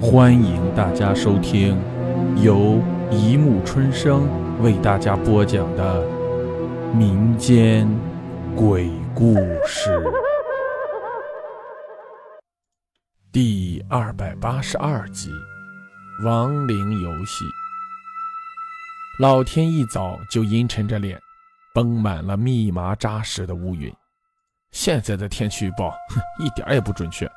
欢迎大家收听由一木春生为大家播讲的民间鬼故事第二百八十二集《亡灵游戏》。老天一早就阴沉着脸，绷满了密麻扎实的乌云。现在的天气预报，哼，一点也不准确。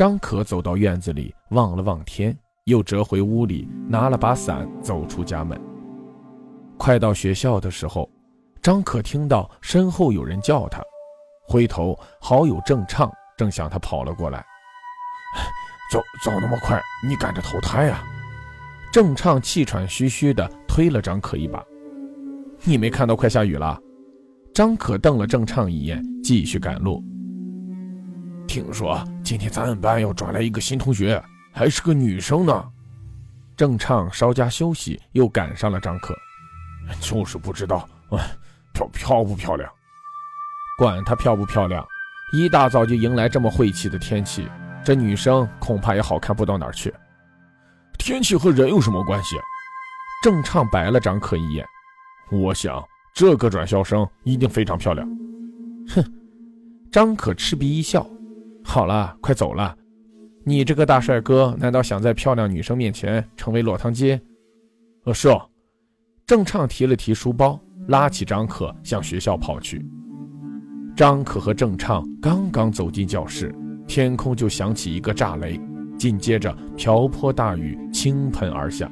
张可走到院子里，望了望天，又折回屋里，拿了把伞，走出家门。快到学校的时候，张可听到身后有人叫他，回头，好友郑畅正向他跑了过来。走走那么快，你赶着投胎呀？郑畅气喘吁吁地推了张可一把。你没看到快下雨了？张可瞪了郑畅一眼，继续赶路。听说今天咱们班要转来一个新同学，还是个女生呢。郑畅稍加休息，又赶上了张可。就是不知道，漂漂不漂亮？管她漂不漂亮，一大早就迎来这么晦气的天气，这女生恐怕也好看不到哪儿去。天气和人有什么关系？郑畅白了张可一眼。我想这个转校生一定非常漂亮。哼，张可嗤鼻一笑。好了，快走了！你这个大帅哥，难道想在漂亮女生面前成为落汤鸡？呃，是哦。郑畅提了提书包，拉起张可向学校跑去。张可和郑畅刚刚走进教室，天空就响起一个炸雷，紧接着瓢泼大雨倾盆而下。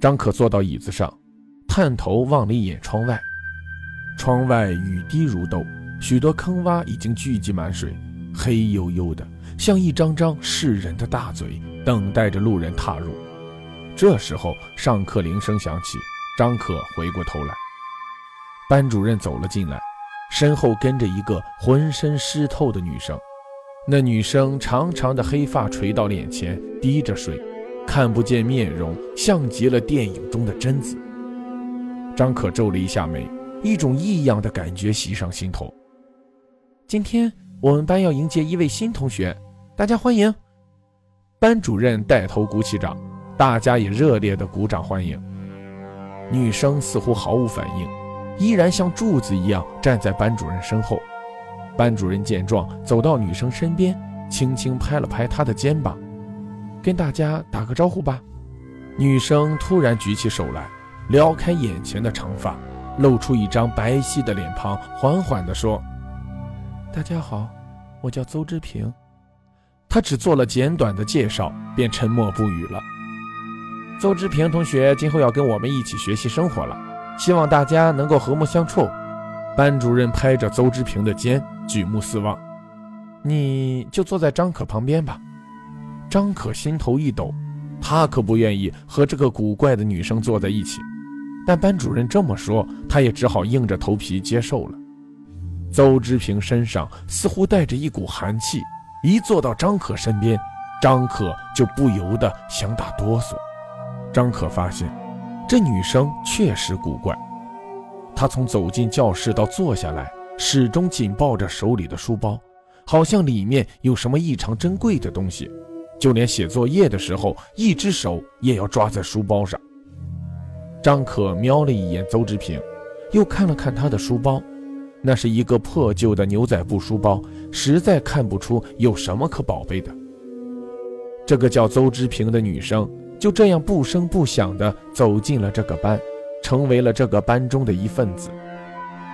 张可坐到椅子上，探头望了一眼窗外，窗外雨滴如豆，许多坑洼已经聚集满水。黑黝黝的，像一张张噬人的大嘴，等待着路人踏入。这时候，上课铃声响起，张可回过头来，班主任走了进来，身后跟着一个浑身湿透的女生。那女生长长的黑发垂到脸前，滴着水，看不见面容，像极了电影中的贞子。张可皱了一下眉，一种异样的感觉袭上心头。今天。我们班要迎接一位新同学，大家欢迎！班主任带头鼓起掌，大家也热烈的鼓掌欢迎。女生似乎毫无反应，依然像柱子一样站在班主任身后。班主任见状，走到女生身边，轻轻拍了拍她的肩膀，跟大家打个招呼吧。女生突然举起手来，撩开眼前的长发，露出一张白皙的脸庞，缓缓地说。大家好，我叫邹之平。他只做了简短的介绍，便沉默不语了。邹之平同学今后要跟我们一起学习生活了，希望大家能够和睦相处。班主任拍着邹之平的肩，举目四望：“你就坐在张可旁边吧。”张可心头一抖，他可不愿意和这个古怪的女生坐在一起，但班主任这么说，他也只好硬着头皮接受了。邹之平身上似乎带着一股寒气，一坐到张可身边，张可就不由得想打哆嗦。张可发现，这女生确实古怪。她从走进教室到坐下来，始终紧抱着手里的书包，好像里面有什么异常珍贵的东西。就连写作业的时候，一只手也要抓在书包上。张可瞄了一眼邹之平，又看了看他的书包。那是一个破旧的牛仔布书包，实在看不出有什么可宝贝的。这个叫邹之平的女生就这样不声不响地走进了这个班，成为了这个班中的一份子。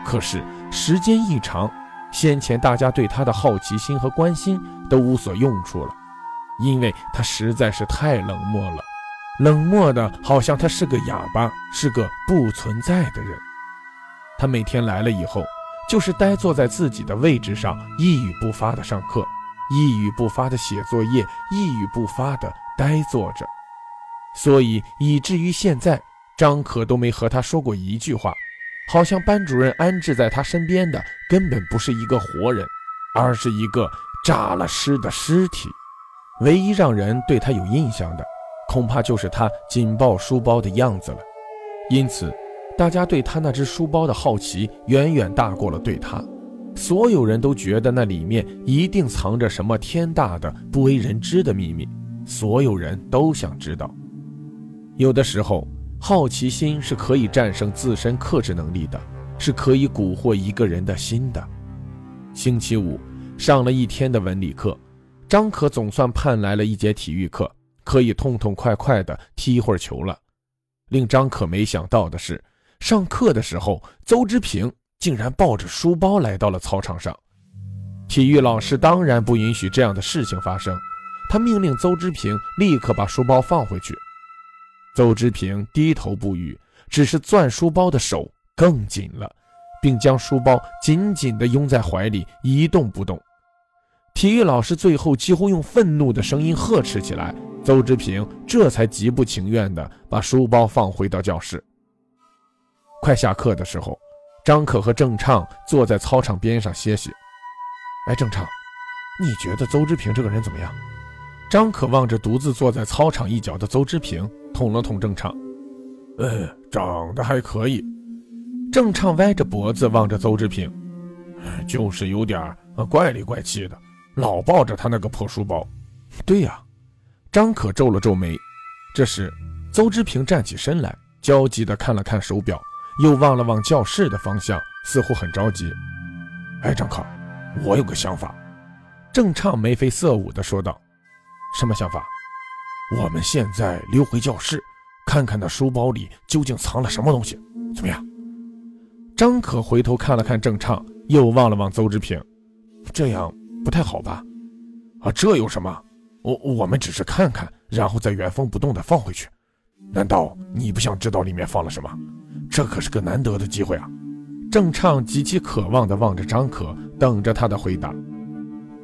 可是时间一长，先前大家对她的好奇心和关心都无所用处了，因为她实在是太冷漠了，冷漠的好像她是个哑巴，是个不存在的人。她每天来了以后。就是呆坐在自己的位置上，一语不发的上课，一语不发的写作业，一语不发的呆坐着，所以以至于现在，张可都没和他说过一句话，好像班主任安置在他身边的根本不是一个活人，而是一个炸了尸的尸体。唯一让人对他有印象的，恐怕就是他紧抱书包的样子了，因此。大家对他那只书包的好奇远远大过了对他，所有人都觉得那里面一定藏着什么天大的不为人知的秘密，所有人都想知道。有的时候，好奇心是可以战胜自身克制能力的，是可以蛊惑一个人的心的。星期五上了一天的文理课，张可总算盼来了一节体育课，可以痛痛快快地踢一会儿球了。令张可没想到的是，上课的时候，邹之平。竟然抱着书包来到了操场上，体育老师当然不允许这样的事情发生，他命令邹之平立刻把书包放回去。邹之平低头不语，只是攥书包的手更紧了，并将书包紧紧地拥在怀里，一动不动。体育老师最后几乎用愤怒的声音呵斥起来，邹之平这才极不情愿地把书包放回到教室。快下课的时候。张可和郑畅坐在操场边上歇息。哎，郑畅，你觉得邹之平这个人怎么样？张可望着独自坐在操场一角的邹之平，捅了捅郑畅。呃，长得还可以。郑畅歪着脖子望着邹之平，就是有点怪里怪气的，老抱着他那个破书包。对呀，张可皱了皱眉。这时，邹之平站起身来，焦急地看了看手表。又望了望教室的方向，似乎很着急。哎，张可，我有个想法。郑畅眉飞色舞地说道：“什么想法？我们现在溜回教室，看看那书包里究竟藏了什么东西，怎么样？”张可回头看了看郑畅，又望了望邹志平，这样不太好吧？啊，这有什么？我我们只是看看，然后再原封不动地放回去。难道你不想知道里面放了什么？这可是个难得的机会啊！郑畅极其渴望地望着张可，等着他的回答。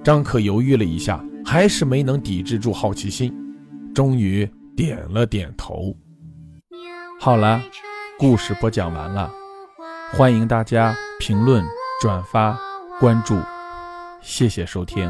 张可犹豫了一下，还是没能抵制住好奇心，终于点了点头。好了，故事播讲完了，欢迎大家评论、转发、关注，谢谢收听。